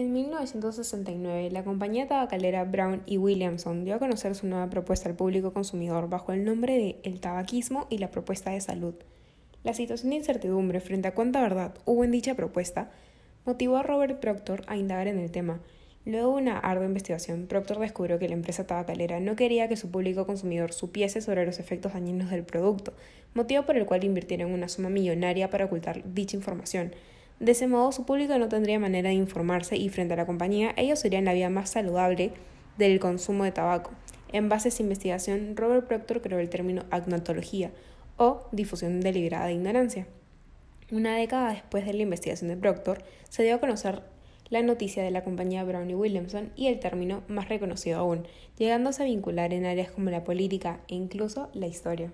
En 1969, la compañía tabacalera Brown y Williamson dio a conocer su nueva propuesta al público consumidor bajo el nombre de El tabaquismo y la propuesta de salud. La situación de incertidumbre frente a cuánta verdad hubo en dicha propuesta motivó a Robert Proctor a indagar en el tema. Luego de una ardua investigación, Proctor descubrió que la empresa tabacalera no quería que su público consumidor supiese sobre los efectos dañinos del producto, motivo por el cual invirtieron una suma millonaria para ocultar dicha información. De ese modo, su público no tendría manera de informarse y frente a la compañía, ellos serían la vía más saludable del consumo de tabaco. En base a esa investigación, Robert Proctor creó el término agnotología o difusión deliberada de ignorancia. Una década después de la investigación de Proctor, se dio a conocer la noticia de la compañía Brown y Williamson y el término más reconocido aún, llegándose a vincular en áreas como la política e incluso la historia.